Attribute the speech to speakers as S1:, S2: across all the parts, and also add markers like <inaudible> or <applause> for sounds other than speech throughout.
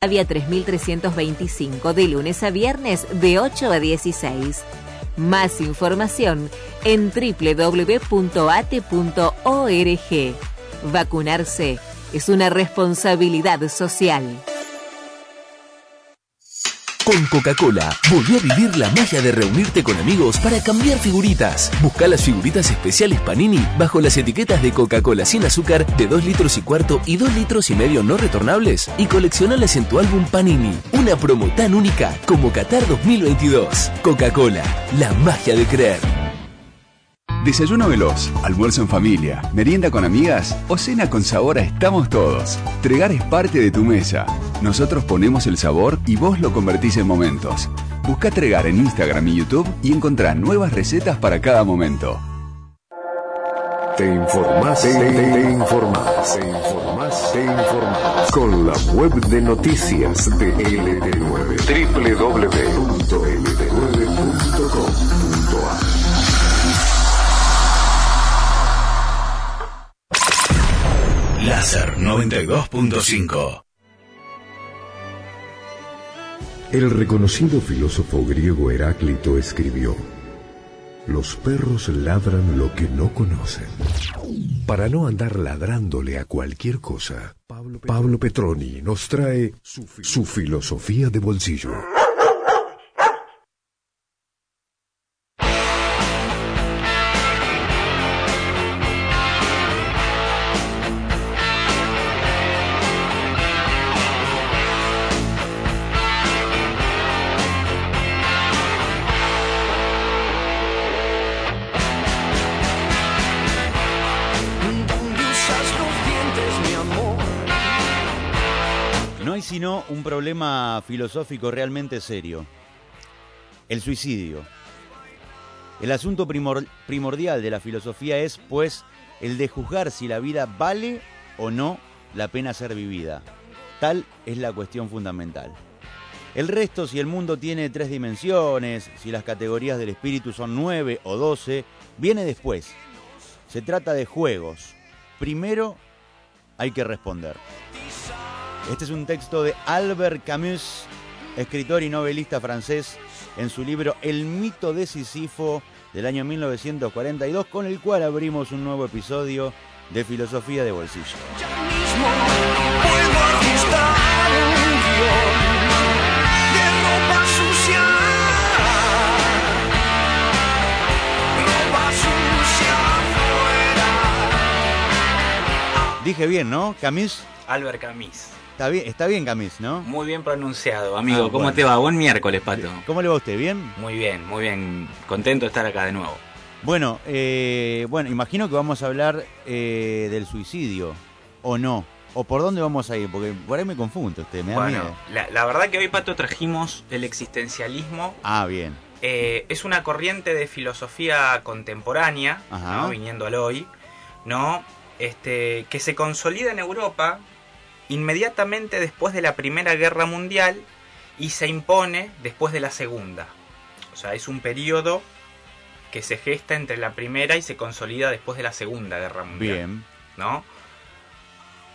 S1: Avia 3325 de lunes a viernes de 8 a 16. Más información en www.ate.org. Vacunarse es una responsabilidad social.
S2: Con Coca-Cola, volví a vivir la magia de reunirte con amigos para cambiar figuritas. Busca las figuritas especiales Panini bajo las etiquetas de Coca-Cola sin azúcar de 2 litros y cuarto y 2 litros y medio no retornables y coleccionalas en tu álbum Panini. Una promo tan única como Qatar 2022. Coca-Cola, la magia de creer.
S3: Desayuno veloz, almuerzo en familia, merienda con amigas o cena con sabor Estamos Todos. Tregar es parte de tu mesa. Nosotros ponemos el sabor y vos lo convertís en momentos. Busca Tregar en Instagram y YouTube y encontrá nuevas recetas para cada momento.
S4: Te informás, te, te, te informás, te informás, te informás con la web de noticias de LT9 www.lt9.com.ar
S5: Láser 92.5
S4: El reconocido filósofo griego Heráclito escribió, Los perros ladran lo que no conocen. Para no andar ladrándole a cualquier cosa, Pablo Petroni nos trae su filosofía de bolsillo.
S6: Sino un problema filosófico realmente serio. El suicidio. El asunto primordial de la filosofía es, pues, el de juzgar si la vida vale o no la pena ser vivida. Tal es la cuestión fundamental. El resto, si el mundo tiene tres dimensiones, si las categorías del espíritu son nueve o doce, viene después. Se trata de juegos. Primero hay que responder. Este es un texto de Albert Camus, escritor y novelista francés, en su libro El mito de Sísifo del año 1942, con el cual abrimos un nuevo episodio de Filosofía de Bolsillo. Dije bien, ¿no? Camus.
S7: Albert Camus.
S6: Está bien, está bien Camis, ¿no?
S7: Muy bien pronunciado, amigo. Ah, ¿Cómo te va? Buen miércoles, Pato.
S6: ¿Cómo le va a usted? ¿Bien?
S7: Muy bien, muy bien. Contento de estar acá de nuevo.
S6: Bueno, eh, bueno, imagino que vamos a hablar eh, del suicidio, ¿o no? ¿O por dónde vamos a ir? Porque por ahí me confundo usted, me da
S7: bueno, La, verdad que hoy, Pato, trajimos el existencialismo.
S6: Ah, bien.
S7: Eh, es una corriente de filosofía contemporánea, viniendo al hoy, ¿no? Este, que se consolida en Europa inmediatamente después de la Primera Guerra Mundial y se impone después de la Segunda. O sea, es un periodo que se gesta entre la Primera y se consolida después de la Segunda Guerra Mundial. Bien. ¿No?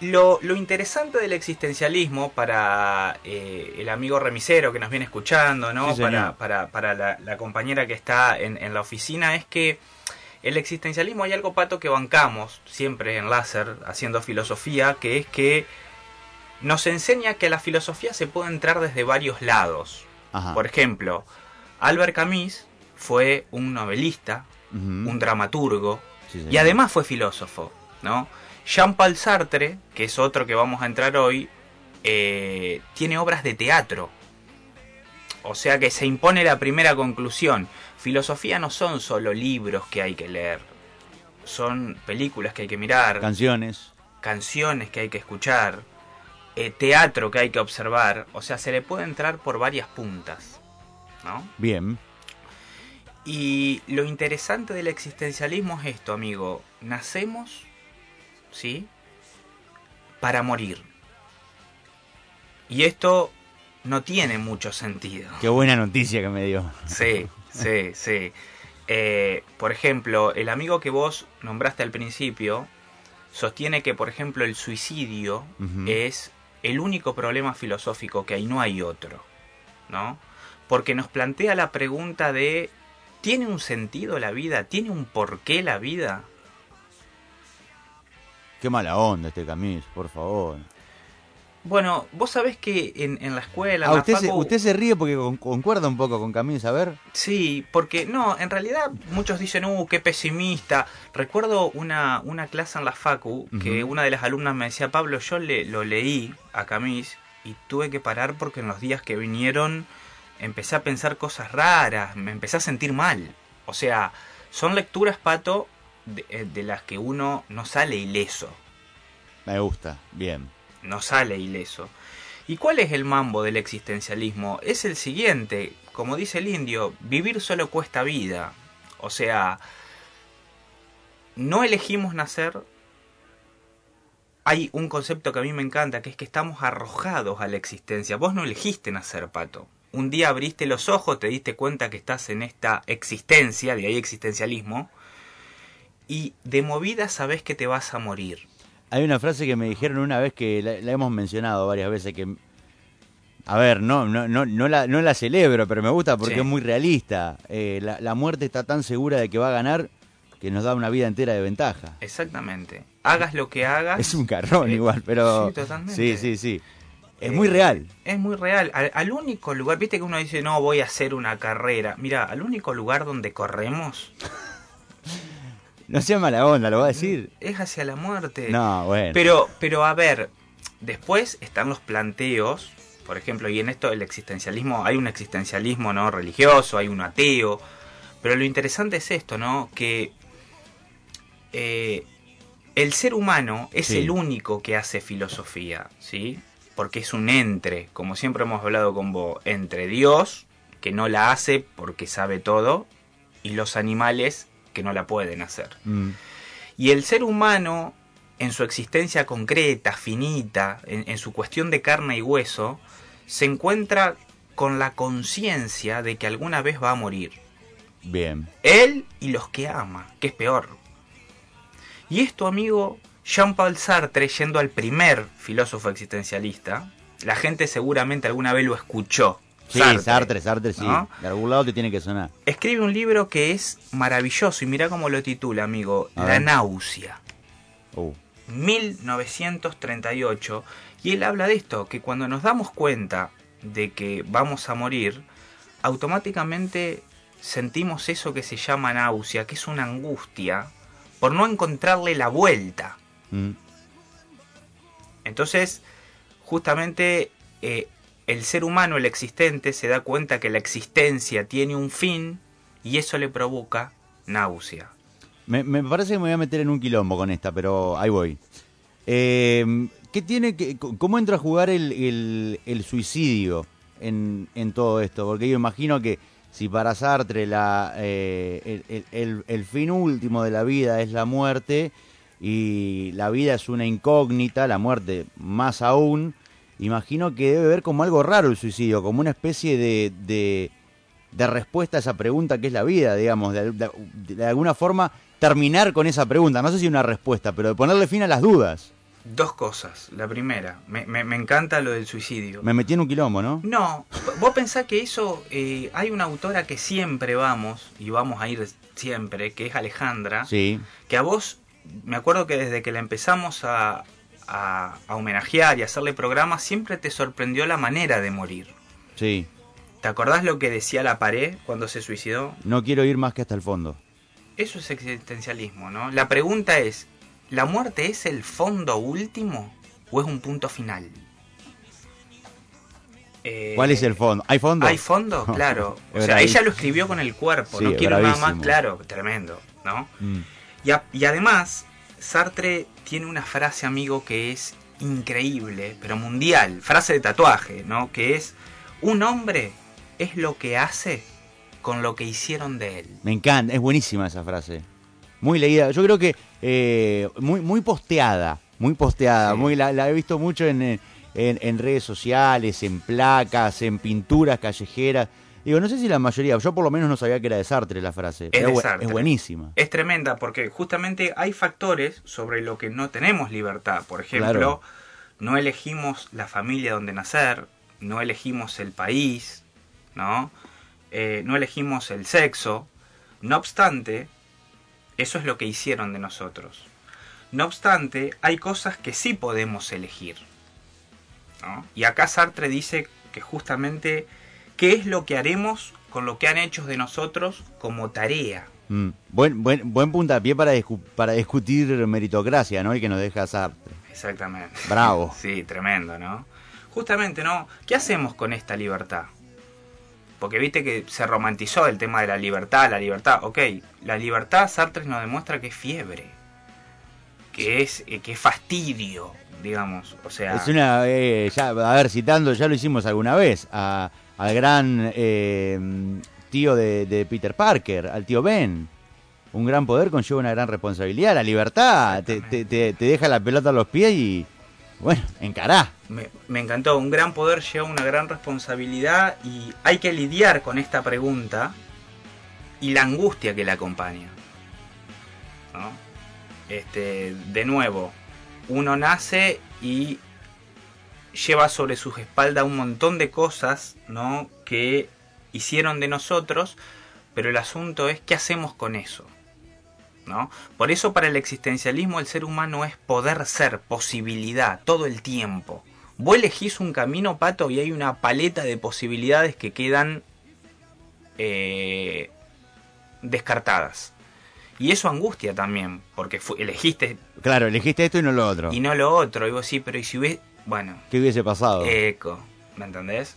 S7: Lo, interesante del existencialismo para eh, el amigo remisero que nos viene escuchando, ¿no? para, para, la, compañera que está en, en la oficina, es que el existencialismo hay algo pato que bancamos siempre en láser haciendo filosofía, que es que nos enseña que la filosofía se puede entrar desde varios lados. Por ejemplo, Albert Camus fue un novelista, un dramaturgo y además fue filósofo, ¿no? Jean-Paul Sartre, que es otro que vamos a entrar hoy, eh, tiene obras de teatro. O sea que se impone la primera conclusión. Filosofía no son solo libros que hay que leer, son películas que hay que mirar.
S6: Canciones.
S7: Canciones que hay que escuchar eh, teatro que hay que observar. O sea, se le puede entrar por varias puntas. ¿No?
S6: Bien.
S7: Y lo interesante del existencialismo es esto, amigo. Nacemos, ¿sí? Para morir. Y esto no tiene mucho sentido.
S6: Qué buena noticia que me dio.
S7: Sí, sí, sí. Eh, por ejemplo, el amigo que vos nombraste al principio sostiene que, por ejemplo, el suicidio es el único problema filosófico que hay, no hay otro, ¿no? Porque nos plantea la pregunta de, ¿tiene un sentido la vida? ¿Tiene un porqué la vida?
S6: Qué mala onda este Camis, por favor.
S7: Bueno, vos sabés que en, la escuela...
S6: Ah, usted, se, usted se ríe porque concuerda un poco con Camis, a ver.
S7: Sí, porque no, en realidad muchos dicen, uh, qué pesimista. Recuerdo una, una clase en la Facu que una de las alumnas me decía, Pablo, yo le, lo leí a Camis y tuve que parar porque en los días que vinieron empecé a pensar cosas raras, me empecé a sentir mal. O sea, son lecturas, Pato, de, eh, de las que uno no sale ileso.
S6: Me gusta, bien
S7: no sale ileso. ¿Y cuál es el mambo del existencialismo? Es el siguiente, como dice el indio, vivir solo cuesta vida. O sea, no elegimos nacer. Hay un concepto que a mí me encanta, que es que estamos arrojados a la existencia. Vos no elegiste nacer, pato. Un día abriste los ojos, te diste cuenta que estás en esta existencia, de ahí existencialismo, y de movida sabes que te vas a morir.
S6: Hay una frase que me dijeron una vez que la, hemos mencionado varias veces que a ver, no, no, no, no, la, no la celebro, pero me gusta porque es muy realista. Eh, la, muerte está tan segura de que va a ganar que nos da una vida entera de ventaja.
S7: Exactamente. Hagas lo que hagas.
S6: Es un carrón eh, igual, pero... Sí, totalmente. Sí, sí, sí. Es muy real.
S7: Es muy real. Al, al, único lugar, viste que uno dice, no, voy a hacer una carrera. Mira, al único lugar donde corremos <laughs>
S6: No sea mala onda, lo va a decir.
S7: Es hacia la muerte.
S6: No, bueno.
S7: Pero, pero a ver, después están los planteos, por ejemplo, y en esto el existencialismo, hay un existencialismo no religioso, hay un ateo, pero lo interesante es esto, ¿no? Que eh, el ser humano es el único que hace filosofía, ¿sí? Porque es un entre, como siempre hemos hablado con vos, entre Dios, que no la hace porque sabe todo, y los animales que no la pueden hacer. Mm. Y el ser humano, en su existencia concreta, finita, en, su cuestión de carne y hueso, se encuentra con la conciencia de que alguna vez va a morir.
S6: Bien.
S7: Él y los que ama, que es peor. Y esto, amigo, Jean-Paul Sartre, yendo al primer filósofo existencialista, la gente seguramente alguna vez lo escuchó.
S6: Sí, Sartre, Sartre, sí. De algún lado te tiene que sonar.
S7: Escribe un libro que es maravilloso y mira cómo lo titula, amigo. La náusea. 1938. Uh. Y él habla de esto, que cuando nos damos cuenta de que vamos a morir, automáticamente sentimos eso que se llama náusea, que es una angustia, por no encontrarle la vuelta. Mm. Entonces, justamente eh, el ser humano, el existente, se da cuenta que la existencia tiene un fin y eso le provoca náusea.
S6: Me, parece que me voy a meter en un quilombo con esta, pero ahí voy. Eh, ¿qué tiene que, ¿Cómo entra a jugar el, suicidio en, todo esto? Porque yo imagino que si para Sartre la, eh, el, fin último de la vida es la muerte y la vida es una incógnita, la muerte más aún, imagino que debe ver como algo raro el suicidio, como una especie de, de, respuesta a esa pregunta que es la vida, digamos, de, alguna forma terminar con esa pregunta, no sé si una respuesta, pero de ponerle fin a las dudas.
S7: Dos cosas. La primera, me, me, encanta lo del suicidio.
S6: Me metí en un quilombo, ¿no?
S7: No, vos pensás que eso, eh, hay una autora que siempre vamos, y vamos a ir siempre, que es Alejandra,
S6: sí.
S7: que a vos, me acuerdo que desde que la empezamos a, a, homenajear y hacerle programas, siempre te sorprendió la manera de morir.
S6: Sí.
S7: ¿Te acordás lo que decía la pared cuando se suicidó?
S6: No quiero ir más que hasta el fondo.
S7: Eso es existencialismo, ¿no? La pregunta es, ¿la muerte es el fondo último o es un punto final?
S6: ¿Cuál es el fondo? ¿Hay fondo?
S7: Hay fondo, <laughs> claro. o sea, ella lo escribió con el cuerpo, no quiero nada más, claro, tremendo, ¿no? Mm. y además, Sartre tiene una frase, amigo, que es increíble, pero mundial, frase de tatuaje, ¿no? Que es, un hombre es lo que hace con lo que hicieron de él.
S6: Me encanta, es buenísima esa frase. Muy leída, yo creo que eh, muy, muy posteada, muy posteada, muy, la, he visto mucho en, en redes sociales, en placas, en pinturas callejeras. Digo, no sé si la mayoría, yo por lo menos no sabía que era de Sartre la frase. Es, es buenísima.
S7: Es tremenda porque justamente hay factores sobre lo que no tenemos libertad. Por ejemplo, no elegimos la familia donde nacer, no elegimos el país, ¿no? Eh, no elegimos el sexo. No obstante, eso es lo que hicieron de nosotros. No obstante, hay cosas que sí podemos elegir. Y acá Sartre dice que justamente qué es lo que haremos con lo que han hecho de nosotros como tarea.
S6: Mm. Buen, buen, buen puntapié para, para discutir meritocracia, ¿no? Y que nos deja Sartre.
S7: Exactamente.
S6: Bravo. <laughs>
S7: sí, tremendo, ¿no? Justamente, ¿no? ¿Qué hacemos con esta libertad? Porque viste que se romantizó el tema de la libertad, la libertad. Ok, la libertad Sartre nos demuestra que es fiebre, que es, eh, que es fastidio, digamos. O sea.
S6: Es una. Eh, ya, a ver, citando, ya lo hicimos alguna vez, a, al gran eh, tío de, Peter Parker, al tío Ben. Un gran poder conlleva una gran responsabilidad. La libertad te, te, deja la pelota a los pies y. Bueno, encará.
S7: Me, me, encantó. Un gran poder lleva una gran responsabilidad y hay que lidiar con esta pregunta y la angustia que la acompaña. ¿no? Este, de nuevo, uno nace y lleva sobre sus espaldas un montón de cosas, ¿no? Que hicieron de nosotros, pero el asunto es qué hacemos con eso. ¿No? Por eso para el existencialismo el ser humano es poder ser, posibilidad, todo el tiempo. Vos elegís un camino, Pato, y hay una paleta de posibilidades que quedan eh, descartadas. Y eso angustia también, porque elegiste...
S6: Claro, elegiste esto y no lo otro.
S7: Y no lo otro. Y vos sí, pero ¿y si hubiese... Bueno.
S6: ¿Qué hubiese pasado?
S7: Eco, ¿me entendés?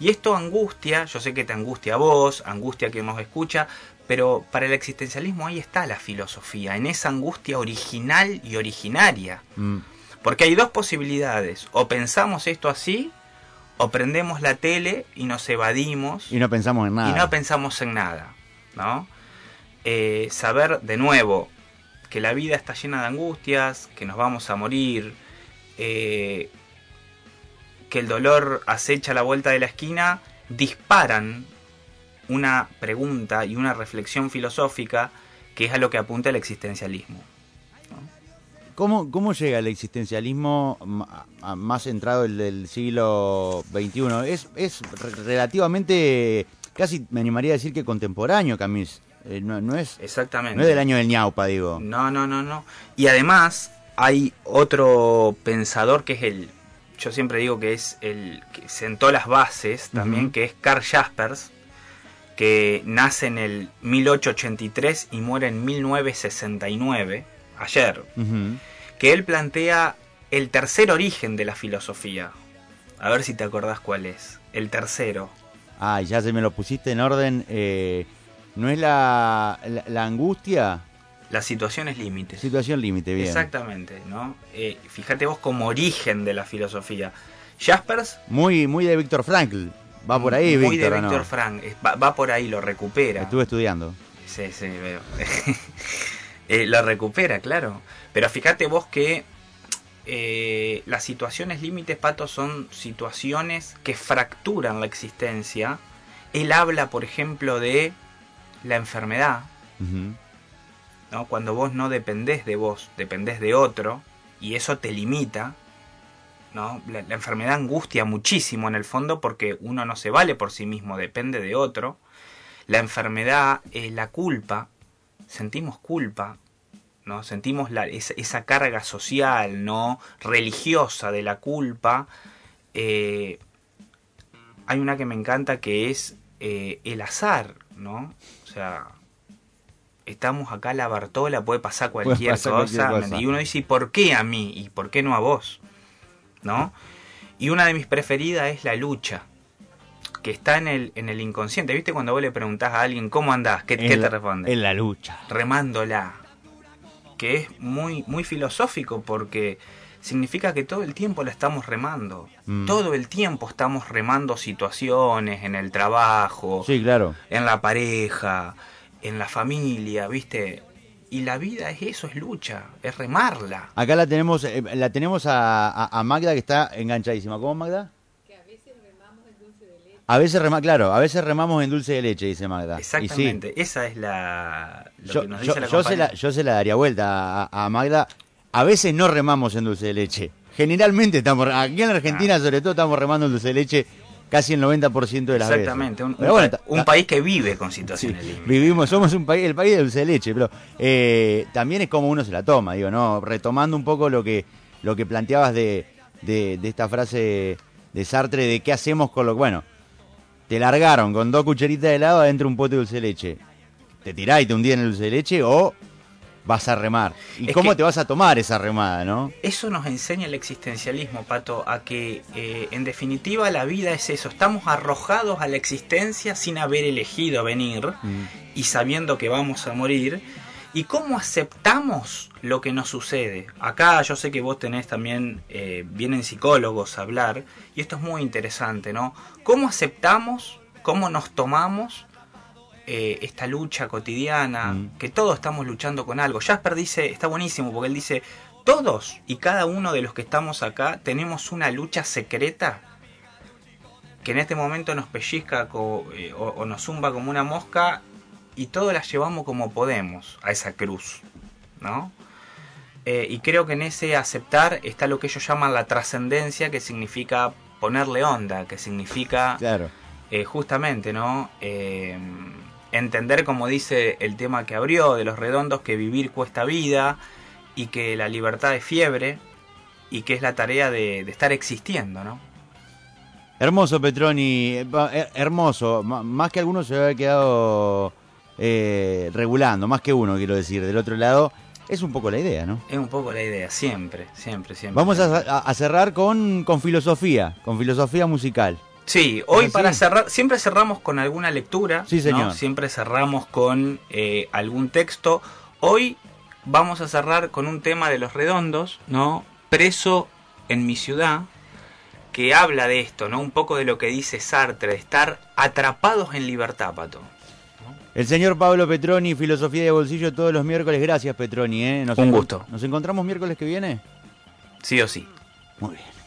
S7: Y esto angustia, yo sé que te angustia a vos, angustia que nos escucha, pero para el existencialismo ahí está la filosofía, en esa angustia original y originaria. Mm. Porque hay dos posibilidades, o pensamos esto así, o prendemos la tele y nos evadimos.
S6: Y no pensamos en nada.
S7: Y no pensamos en nada, ¿no? Eh, saber de nuevo que la vida está llena de angustias, que nos vamos a morir, eh, que el dolor acecha la vuelta de la esquina, disparan una pregunta y una reflexión filosófica que es a lo que apunta el existencialismo.
S6: ¿Cómo, ¿Cómo, llega el existencialismo más centrado el del siglo XXI? Es, es relativamente, casi me animaría a decir que contemporáneo, Camis. Eh, no, es,
S7: Exactamente.
S6: no es del año del ñaupa, digo.
S7: No, no, no, no. Y además hay otro pensador que es el, yo siempre digo que es el que sentó las bases también, que es Karl Jaspers, que nace en el 1883 y muere en 1969, ayer, que él plantea el tercer origen de la filosofía. A ver si te acordás cuál es. El tercero.
S6: Ah, ya se me lo pusiste en orden. Eh, ¿No es la, la, angustia?
S7: La situación es límite.
S6: Situación límite, bien.
S7: Exactamente, ¿no? Eh, fíjate vos como origen de la filosofía. Jaspers...
S6: Muy, muy de Víctor Frankl. Va por ahí,
S7: Muy de Víctor Frankl. Va, por ahí, lo recupera.
S6: Estuve estudiando.
S7: Sí, sí, veo. <laughs> Eh, lo recupera, claro. Pero fíjate vos que eh, las situaciones límites, Pato, son situaciones que fracturan la existencia. Él habla, por ejemplo, de la enfermedad, ¿no? cuando vos no dependés de vos, dependés de otro, y eso te limita, ¿no? La, enfermedad angustia muchísimo en el fondo porque uno no se vale por sí mismo, depende de otro. La enfermedad, es la culpa, sentimos culpa, ¿no? Sentimos la, esa, carga social, ¿no? Religiosa de la culpa. Eh, hay una que me encanta que es eh, el azar, ¿no? O sea, estamos acá la Bartola, puede pasar cualquier, cosa, Y uno dice, ¿y por qué a mí? ¿Y por qué no a vos? ¿No? Y una de mis preferidas es la lucha, que está en el, en el inconsciente. ¿Viste cuando vos le preguntás a alguien cómo andás? ¿Qué, te responde?
S6: En la lucha.
S7: Remándola. Que es muy, muy filosófico porque significa que todo el tiempo la estamos remando. Mm. Todo el tiempo estamos remando situaciones en el trabajo,
S6: sí, claro.
S7: en la pareja, en la familia, ¿viste? Y la vida es eso, es lucha, es remarla.
S6: Acá la tenemos, eh, la tenemos a, Magda que está enganchadísima. ¿Cómo Magda? Que a veces remamos en dulce de leche. A veces remamos, claro, a veces remamos en dulce de leche, dice Magda.
S7: Exactamente, esa es la
S6: lo yo, que nos dice la yo se la, yo se la daría vuelta a, a Magda a veces no remamos en dulce de leche. generalmente estamos, aquí en la Argentina ah. sobre todo estamos remando el dulce de leche casi el 90% de las
S7: Exactamente, veces. Exactamente, un, país que vive con situaciones
S6: Vivimos, somos un país, el país de dulce de leche, pero eh, también es como uno se la toma, digo, ¿no? Retomando un poco lo que, lo que planteabas de, de, esta frase de Sartre de qué hacemos con lo que, bueno, te largaron con dos cucharitas de helado adentro de un pote de dulce de leche. ¿Te tirás y te hundís en el dulce de leche o vas a remar. ¿Y cómo te vas a tomar esa remada, no?
S7: Eso nos enseña el existencialismo, Pato, a que eh, en definitiva la vida es eso. Estamos arrojados a la existencia sin haber elegido venir mm. y sabiendo que vamos a morir. ¿Y cómo aceptamos lo que nos sucede? Acá yo sé que vos tenés también, eh, vienen psicólogos a hablar, y esto es muy interesante, ¿no? ¿Cómo aceptamos, cómo nos tomamos eh, esta lucha cotidiana, mm. que todos estamos luchando con algo. Jasper dice, está buenísimo, porque él dice, todos y cada uno de los que estamos acá tenemos una lucha secreta que en este momento nos pellizca eh, o, nos zumba como una mosca y todos la llevamos como podemos a esa cruz, ¿no? Eh, y creo que en ese aceptar está lo que ellos llaman la trascendencia, que significa ponerle onda, que significa
S6: claro.
S7: justamente, ¿no? Entender, como dice el tema que abrió de los redondos, que vivir cuesta vida y que la libertad es fiebre y que es la tarea de, estar existiendo, ¿no?
S6: Hermoso, Petroni, eh, eh, hermoso. más que algunos se había quedado eh, regulando, más que uno, quiero decir. Del otro lado, es un poco la idea, ¿no?
S7: Es un poco la idea, siempre, siempre, siempre.
S6: Vamos a, cerrar con, con filosofía, con filosofía musical.
S7: Sí, hoy para cerrar, siempre cerramos con alguna lectura,
S6: sí, señor.
S7: siempre cerramos con eh, algún texto. Hoy vamos a cerrar con un tema de los redondos, ¿no? Preso en mi ciudad, que habla de esto, ¿no? Un poco de lo que dice Sartre, de estar atrapados en libertad, Pato.
S6: El señor Pablo Petroni, Filosofía de Bolsillo, todos los miércoles. Gracias, Petroni. ¿eh?
S7: un gusto.
S6: ¿Nos encontramos miércoles que viene?
S7: Sí o sí.
S6: Muy bien.